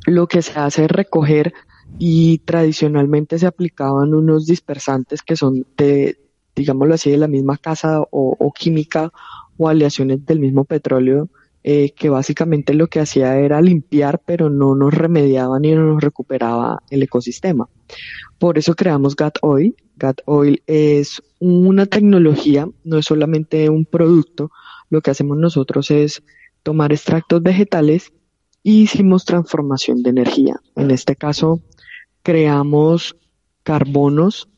lo que se hace es recoger y tradicionalmente se aplicaban unos dispersantes que son de, digámoslo así, de la misma casa o, o química o aleaciones del mismo petróleo eh, que básicamente lo que hacía era limpiar, pero no nos remediaba ni nos recuperaba el ecosistema. Por eso creamos GAT Oil. GAT Oil es una tecnología, no es solamente un producto. Lo que hacemos nosotros es tomar extractos vegetales y hicimos transformación de energía. En este caso, creamos carbonos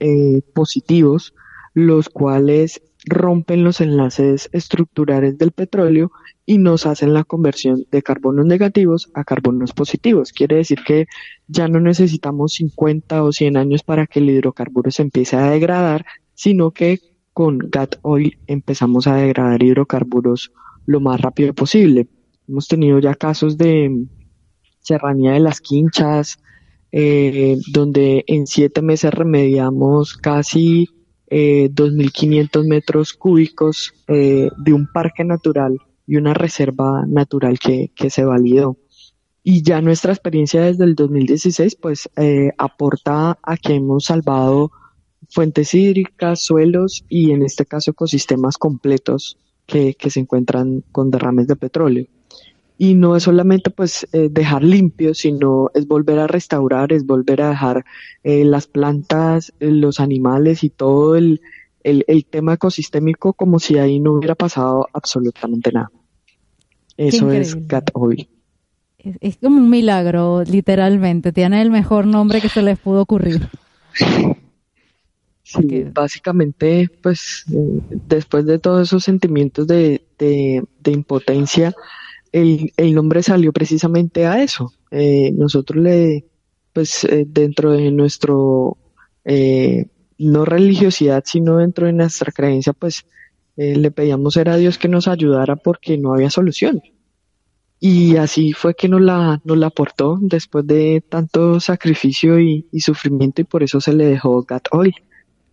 eh, positivos, los cuales rompen los enlaces estructurales del petróleo y nos hacen la conversión de carbonos negativos a carbonos positivos. Quiere decir que ya no necesitamos 50 o 100 años para que el hidrocarburo se empiece a degradar, sino que con GAT Oil empezamos a degradar hidrocarburos lo más rápido posible. Hemos tenido ya casos de serranía de las quinchas, eh, donde en siete meses remediamos casi eh, 2.500 metros cúbicos eh, de un parque natural y una reserva natural que, se validó. Y ya nuestra experiencia desde el 2016 pues eh, aporta a que hemos salvado fuentes hídricas, suelos y en este caso ecosistemas completos que se encuentran con derrames de petróleo. Y no es solamente pues eh, dejar limpio, sino es volver a restaurar, es volver a dejar eh, las plantas, eh, los animales y todo el, el, el, tema ecosistémico como si ahí no hubiera pasado absolutamente nada. Eso es Cat Oil. Es, es, como un milagro, literalmente. Tiene el mejor nombre que se les pudo ocurrir. Sí, básicamente, pues después de todos esos sentimientos de, de, de impotencia, el, el, nombre salió precisamente a eso. Eh, nosotros le, pues eh, dentro de nuestro, eh, no religiosidad, sino dentro de nuestra creencia, pues le pedíamos a Dios que nos ayudara porque no había solución. Y así fue que nos la, nos la aportó después de tanto sacrificio y, y sufrimiento y por eso se le dejó Gat Oil,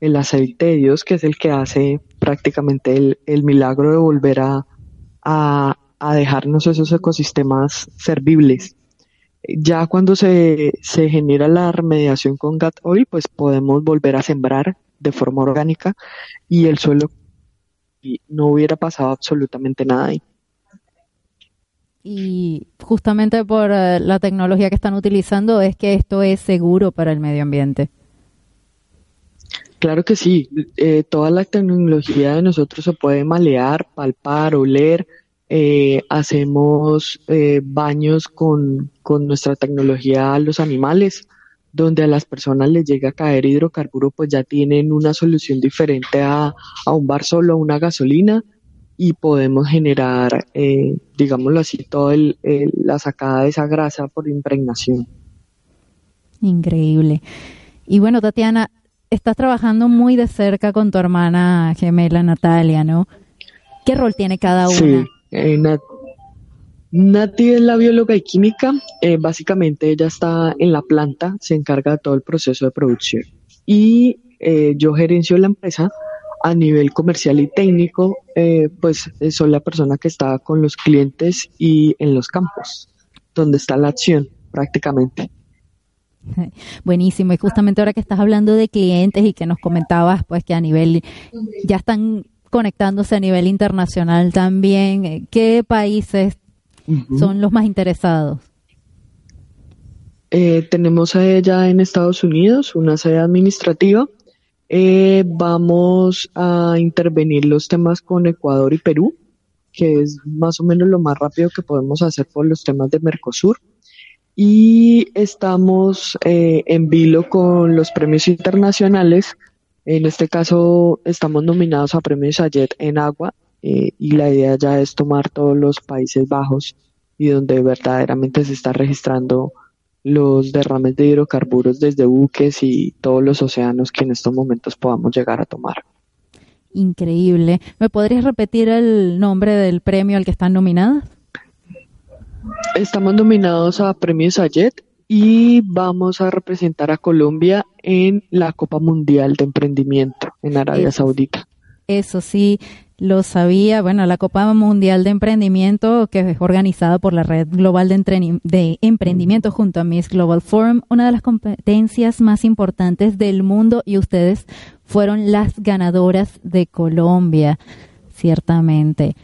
el aceite de Dios que es el que hace prácticamente el, el milagro de volver a, a dejarnos esos ecosistemas servibles. Ya cuando se, se genera la remediación con GAT Oil, pues podemos volver a sembrar de forma orgánica y el suelo y no hubiera pasado absolutamente nada ahí. Y justamente por uh, la tecnología que están utilizando es que esto es seguro para el medio ambiente. Claro que sí, eh, toda la tecnología de nosotros se puede malear, palpar, oler, eh, hacemos eh, baños con, con, nuestra tecnología a los animales, donde a las personas les llega a caer hidrocarburo, pues ya tienen una solución diferente a, a un bar solo, a una gasolina, y podemos generar, eh, digámoslo así, toda la sacada de esa grasa por impregnación. Increíble. Y bueno, Tatiana, estás trabajando muy de cerca con tu hermana gemela Natalia, ¿no? ¿Qué rol tiene cada una? Sí. Eh, Nat Nati es la bióloga y química. Eh, básicamente ella está en la planta, se encarga de todo el proceso de producción. Y eh, yo gerencio la empresa a nivel comercial y técnico, eh, pues soy la persona que está con los clientes y en los campos, donde está la acción prácticamente. Buenísimo. Y justamente ahora que estás hablando de clientes y que nos comentabas, pues que a nivel ya están conectándose a nivel internacional también. ¿Qué países uh -huh. son los más interesados? Eh, tenemos sede ya en Estados Unidos, una sede administrativa. Eh, vamos a intervenir los temas con Ecuador y Perú, que es más o menos lo más rápido que podemos hacer por los temas de Mercosur. Y estamos eh, en vilo con los premios internacionales en este caso estamos nominados a premios Sayet en agua eh, y la idea ya es tomar todos los Países Bajos y donde verdaderamente se está registrando los derrames de hidrocarburos desde buques y todos los océanos que en estos momentos podamos llegar a tomar. Increíble. ¿Me podrías repetir el nombre del premio al que están nominadas? Estamos nominados a premios Sayet y vamos a representar a Colombia en la Copa Mundial de Emprendimiento en Arabia Eso. Saudita. Eso sí, lo sabía. Bueno, la Copa Mundial de Emprendimiento, que es organizada por la Red Global de, de Emprendimiento junto a Miss Global Forum, una de las competencias más importantes del mundo y ustedes fueron las ganadoras de Colombia, ciertamente.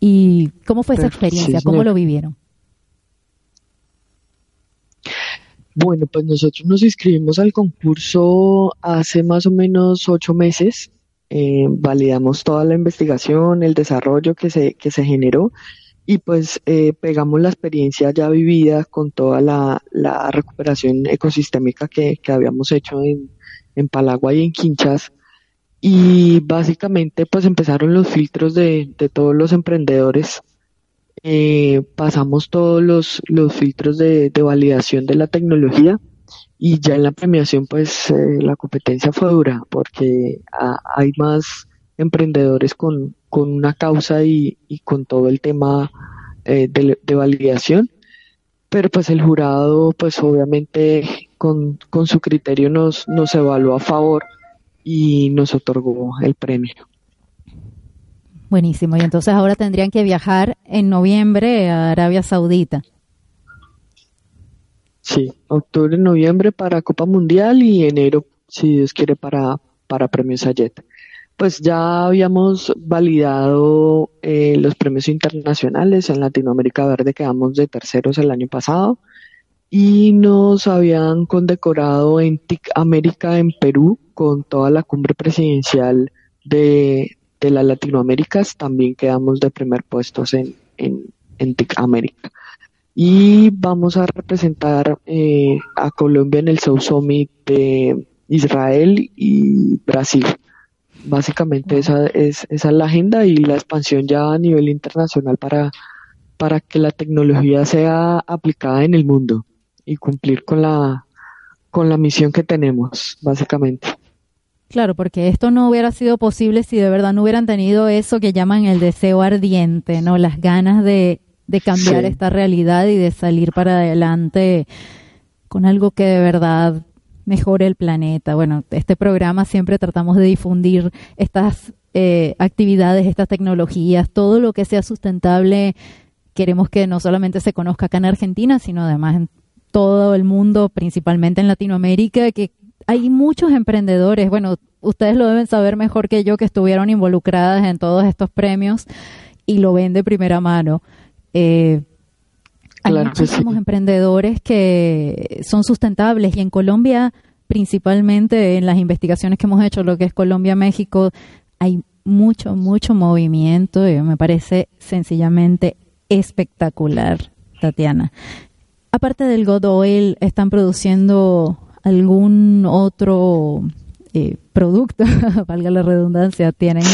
¿Y cómo fue esa experiencia? ¿Cómo lo vivieron? Bueno, pues nosotros nos inscribimos al concurso hace más o menos ocho meses. Eh, validamos toda la investigación, el desarrollo que se, que se generó y pues eh, pegamos la experiencia ya vivida con toda la, la recuperación ecosistémica que, que habíamos hecho en, en Palagua y en Quinchas. Y básicamente pues empezaron los filtros de, de todos los emprendedores eh, pasamos todos los, los filtros de, de, validación de la tecnología y ya en la premiación pues eh, la competencia fue dura porque hay más emprendedores con, con una causa y, y, con todo el tema eh, de, de, validación pero pues el jurado pues obviamente con, con su criterio nos, nos evaluó a favor y nos otorgó el premio. Buenísimo. Y entonces ahora tendrían que viajar en noviembre a Arabia Saudita. Sí, octubre, noviembre para Copa Mundial y enero, si Dios quiere, para, para Premios Ayet. pues ya habíamos validado eh, los premios internacionales en Latinoamérica Verde, quedamos de terceros el año pasado y nos habían condecorado en TIC América en Perú con toda la cumbre presidencial de, de las Latinoaméricas, también quedamos de primer puestos en, en, en América. Y vamos a representar eh, a Colombia en el South Summit de Israel y Brasil. Básicamente esa es, esa es la agenda y la expansión ya a nivel internacional para, para que la tecnología sea aplicada en el mundo y cumplir con la, con la misión que tenemos, básicamente. Claro, porque esto no hubiera sido posible si de verdad no hubieran tenido eso que llaman el deseo ardiente, ¿no? Las ganas de, de cambiar esta realidad y de salir para adelante con algo que de verdad mejore el planeta. Bueno, este programa siempre tratamos de difundir estas eh, actividades, estas tecnologías, todo lo que sea sustentable. Queremos que no solamente se conozca acá en Argentina, sino además en todo el mundo, principalmente en Latinoamérica, que hay muchos emprendedores, bueno, ustedes lo deben saber mejor que yo, que estuvieron involucradas en todos estos premios y lo ven de primera mano. Eh, hay muchísimos emprendedores que son sustentables y en Colombia, principalmente en las investigaciones que hemos hecho, lo que es Colombia-México, hay mucho, mucho movimiento y me parece sencillamente espectacular, Tatiana. Aparte del God Oil, ¿están produciendo algún otro eh, producto, valga la redundancia, tienen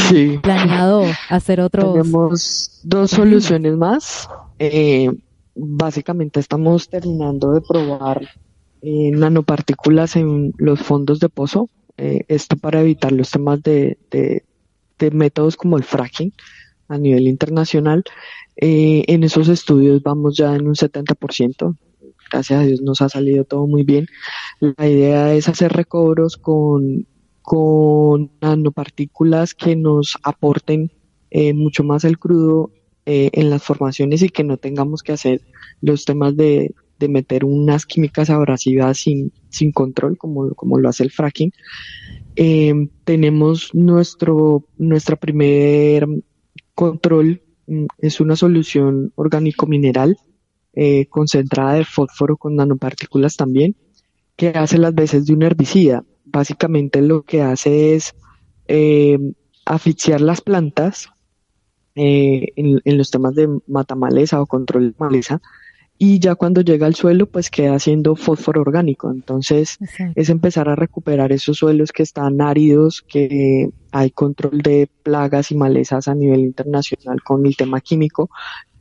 planeado hacer otros. Tenemos dos soluciones más. Eh, básicamente estamos terminando de probar eh, nanopartículas en los fondos de pozo. esto para evitar los temas de, de, de, métodos como el fracking a nivel internacional. en esos estudios vamos ya en un 70% gracias a Dios nos ha salido todo muy bien. La idea es hacer recobros con, con nanopartículas que nos aporten eh, mucho más el crudo eh, en las formaciones y que no tengamos que hacer los temas de, de meter unas químicas abrasivas sin, sin control como, como lo hace el fracking. Eh, tenemos nuestro, nuestra primer control, mm, es una solución orgánico mineral eh, concentrada de fósforo con nanopartículas también, que hace las veces de un herbicida. Básicamente lo que hace es eh, asfixiar las plantas eh, en, los temas de matamaleza o control de maleza y ya cuando llega al suelo pues queda haciendo fósforo orgánico. Entonces es empezar a recuperar esos suelos que están áridos, que hay control de plagas y malezas a nivel internacional con el tema químico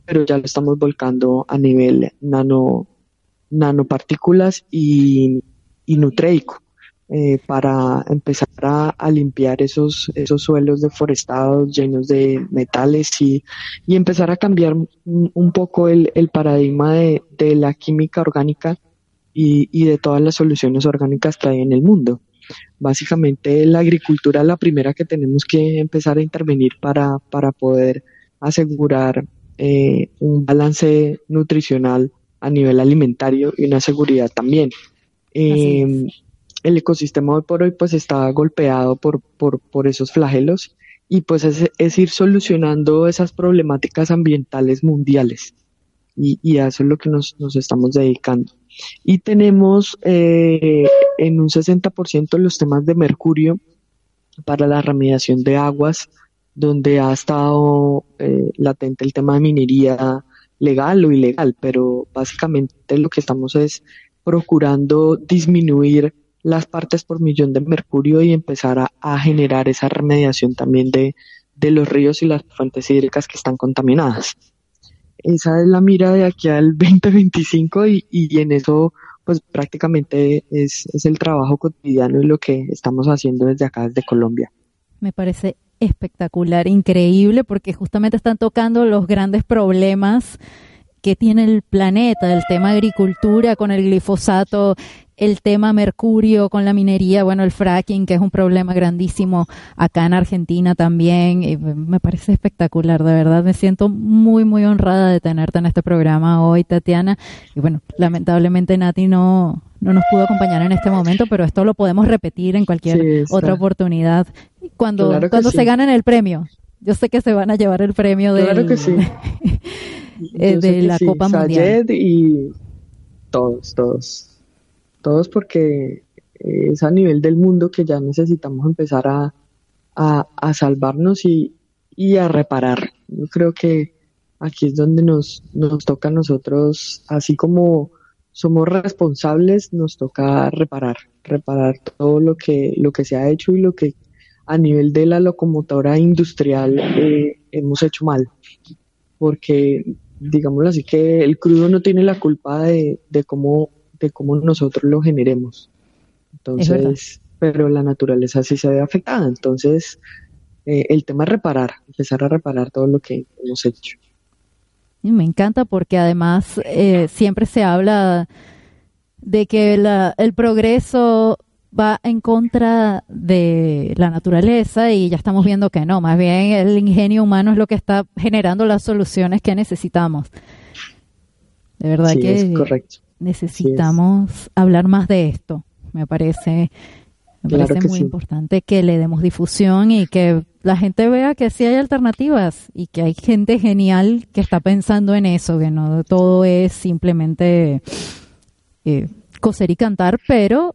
pero ya lo estamos volcando a nivel nano, nanopartículas y, y nutreico. Eh, para empezar a, limpiar esos, esos suelos deforestados llenos de metales y, y empezar a cambiar un, poco el, paradigma de, de, la química orgánica y, y, de todas las soluciones orgánicas que hay en el mundo. Básicamente la agricultura es la primera que tenemos que empezar a intervenir para, para poder asegurar eh, un balance nutricional a nivel alimentario y una seguridad también. Eh, el ecosistema hoy por hoy pues está golpeado por, por, por esos flagelos y pues es, ir solucionando esas problemáticas ambientales mundiales y, y a eso es lo que nos, nos estamos dedicando. Y tenemos eh, en un 60% los temas de mercurio para la remediación de aguas donde ha estado eh, latente el tema de minería legal o ilegal, pero básicamente lo que estamos es procurando disminuir las partes por millón de mercurio y empezar a, generar esa remediación también de, de, los ríos y las fuentes hídricas que están contaminadas. Esa es la mira de aquí al 2025 y, y en eso pues prácticamente es, es el trabajo cotidiano y lo que estamos haciendo desde acá, desde Colombia. Me parece espectacular, increíble, porque justamente están tocando los grandes problemas que tiene el planeta, el tema agricultura con el glifosato, el tema mercurio con la minería, bueno, el fracking, que es un problema grandísimo acá en Argentina también. Y me parece espectacular, de verdad. Me siento muy, muy honrada de tenerte en este programa hoy, Tatiana. Y bueno, lamentablemente Nati no, no nos pudo acompañar en este momento, pero esto lo podemos repetir en cualquier otra oportunidad. cuando, cuando se ganan el premio. Yo sé que se van a llevar el premio de eh, de la Copa Mundial. Y todos, todos. Todos porque es a nivel del mundo que ya necesitamos empezar a, a, salvarnos y, y, a reparar. Yo creo que aquí es donde nos, nos toca a nosotros, así como somos responsables, nos toca reparar, reparar todo lo que, lo que se ha hecho y lo que a nivel de la locomotora industrial eh, hemos hecho mal. Porque, digámoslo así, que el crudo no tiene la culpa de, de cómo, de cómo nosotros lo generemos. Entonces, pero la naturaleza sí se ve afectada. Entonces, eh, el tema es reparar, empezar a reparar todo lo que hemos hecho. me encanta porque además eh, siempre se habla de que el progreso va en contra de la naturaleza y ya estamos viendo que no, más bien el ingenio humano es lo que está generando las soluciones que necesitamos. De verdad que necesitamos hablar más de esto. Me parece, me parece muy importante que le demos difusión y que la gente vea que sí hay alternativas y que hay gente genial que está pensando en eso, que no todo es simplemente eh, coser y cantar, pero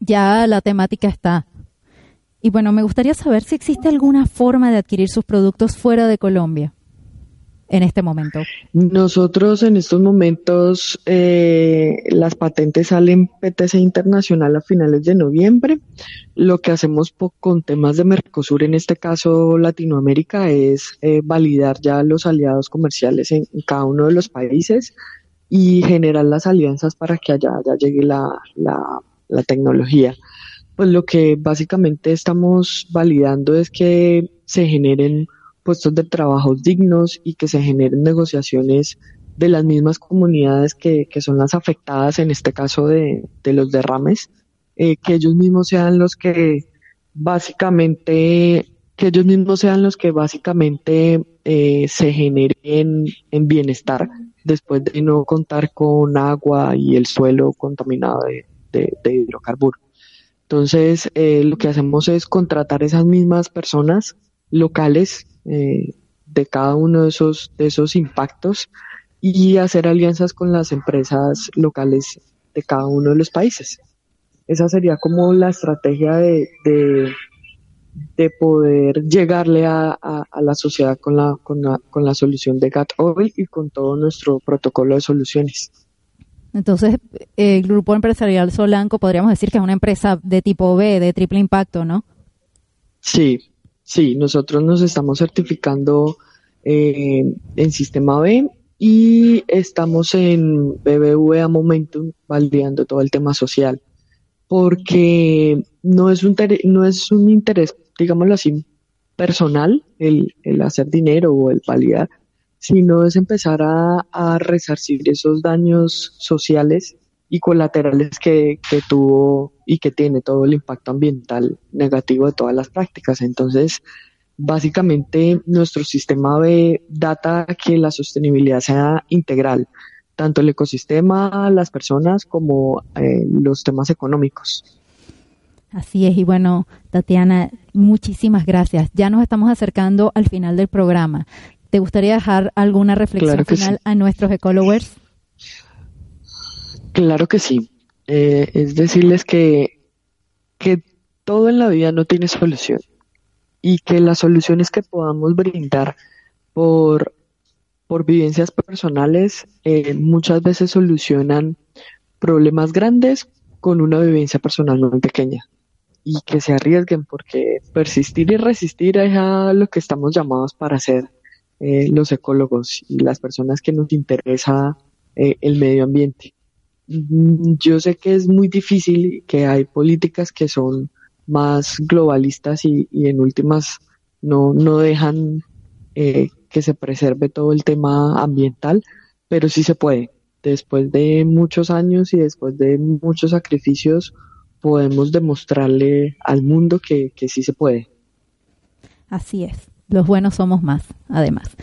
ya la temática está. Y bueno, me gustaría saber si existe alguna forma de adquirir sus productos fuera de Colombia en este momento? Nosotros en estos momentos eh, las patentes salen PTC Internacional a finales de noviembre. Lo que hacemos con temas de Mercosur, en este caso Latinoamérica, es eh, validar ya los aliados comerciales en, cada uno de los países y generar las alianzas para que allá, llegue la, la tecnología. Pues lo que básicamente estamos validando es que se generen puestos de trabajo dignos y que se generen negociaciones de las mismas comunidades que, que son las afectadas, en este caso de, de los derrames, eh, que ellos mismos sean los que básicamente, que ellos mismos sean los que básicamente eh, se generen en bienestar después de no contar con agua y el suelo contaminado de, de, de hidrocarburos. Entonces, eh, lo que hacemos es contratar esas mismas personas locales eh, de cada uno de esos, de esos impactos y hacer alianzas con las empresas locales de cada uno de los países. Esa sería como la estrategia de, de, poder llegarle a, la sociedad con la, con, la, con la solución de GAT Oil y con todo nuestro protocolo de soluciones. Entonces, el grupo empresarial Solanco podríamos decir que es una empresa de tipo B, de triple impacto, ¿no? Sí, Sí, nosotros nos estamos certificando eh, en sistema B y estamos en BBVA Momentum validando todo el tema social, porque no es un, no es un interés, digámoslo así, personal el, el hacer dinero o el validar, sino es empezar a, a resarcir esos daños sociales y colaterales que, que, tuvo y que tiene todo el impacto ambiental negativo de todas las prácticas. Entonces, básicamente nuestro sistema de data que la sostenibilidad sea integral, tanto el ecosistema, las personas como eh, los temas económicos. Así es, y bueno, Tatiana, muchísimas gracias. Ya nos estamos acercando al final del programa. ¿Te gustaría dejar alguna reflexión final a nuestros ecologers? Claro que sí. Eh, es decirles que, que todo en la vida no tiene solución y que las soluciones que podamos brindar por, por vivencias personales eh, muchas veces solucionan problemas grandes con una vivencia personal muy pequeña y que se arriesguen porque persistir y resistir es a lo que estamos llamados para hacer eh, los ecólogos y las personas que nos interesa el medio ambiente. Mm, yo sé que es muy difícil, que hay políticas que son más globalistas y, en últimas no, no dejan eh, que se preserve todo el tema ambiental, pero sí se puede. Después de muchos años y después de muchos sacrificios, podemos demostrarle al mundo que, que sí se puede. Así es, los buenos somos más, además.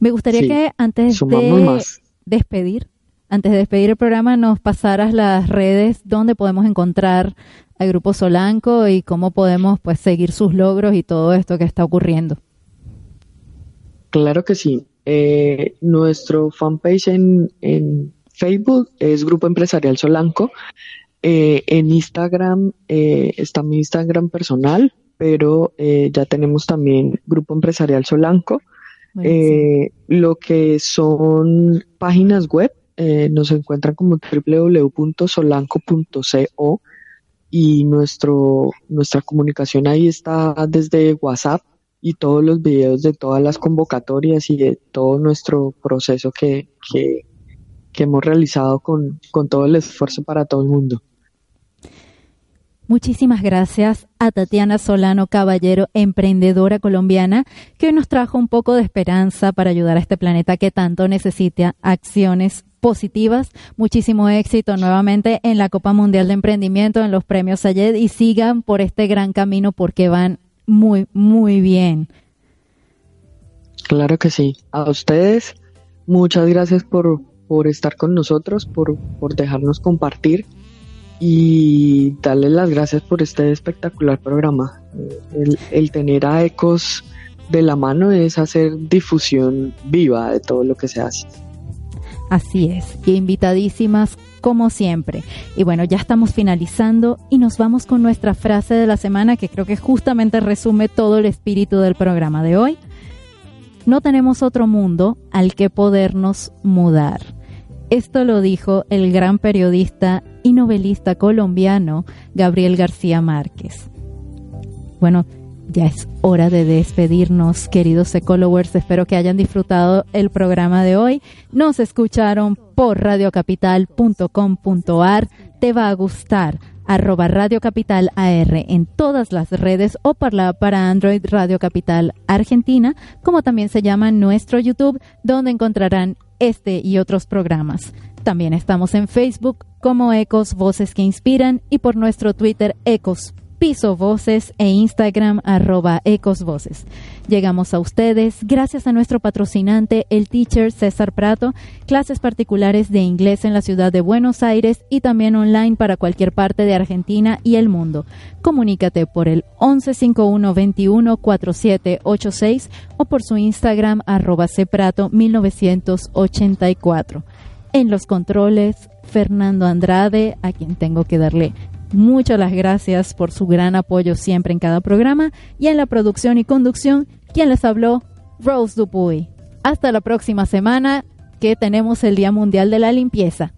Me gustaría que antes de despedir, antes de despedir el programa, nos pasaras las redes donde podemos encontrar al Grupo Solanco y cómo podemos pues seguir sus logros y todo esto que está ocurriendo. Claro que sí. Eh, nuestro fanpage en, en, Facebook es Grupo Empresarial Solanco. Eh, en Instagram eh, está mi Instagram personal, pero ya tenemos también Grupo Empresarial Solanco. lo que son páginas web nos encuentran como www.solanco.co y nuestro, nuestra comunicación ahí está desde WhatsApp y todos los videos de todas las convocatorias y de todo nuestro proceso que, que, hemos realizado con, con todo el esfuerzo para todo el mundo. Muchísimas gracias a Tatiana Solano Caballero, emprendedora colombiana, que hoy nos trajo un poco de esperanza para ayudar a este planeta que tanto necesita acciones positivas. Muchísimo éxito nuevamente en la Copa Mundial de Emprendimiento, en los premios Ayed y sigan por este gran camino porque van muy, muy bien. Claro que sí. A ustedes, muchas gracias por, por estar con nosotros, por, por dejarnos compartir y darles las gracias por este espectacular programa. El, tener a Ecos de la mano es hacer difusión viva de todo lo que se hace. Así es, y invitadísimas como siempre. Y bueno, ya estamos finalizando y nos vamos con nuestra frase de la semana que creo que justamente resume todo el espíritu del programa de hoy. No tenemos otro mundo al que podernos mudar. Esto lo dijo el gran periodista y novelista colombiano Gabriel García Márquez. Bueno, ya es hora de despedirnos, queridos ecolowers. Espero que hayan disfrutado el programa de hoy. Nos escucharon por radiocapital.com.ar. Te va a gustar arroba Radio Capital AR en todas las redes o para, para Android Radio Capital Argentina, como también se llama nuestro YouTube, donde encontrarán este y otros programas. También estamos en Facebook como Ecos Voces que Inspiran y por nuestro Twitter Ecos Piso Voces e Instagram arroba Ecos Voces. Llegamos a ustedes gracias a nuestro patrocinante, el teacher César Prato, clases particulares de inglés en la ciudad de Buenos Aires y también online para cualquier parte de Argentina y el mundo. Comunícate por el 1151 21 4786 o por su Instagram arroba Prato 1984. En los controles, Fernando Andrade, a quien tengo que darle Muchas las gracias por su gran apoyo siempre en cada programa y en la producción y conducción, quien les habló, Rose Dupuy. Hasta la próxima semana que tenemos el Día Mundial de la Limpieza.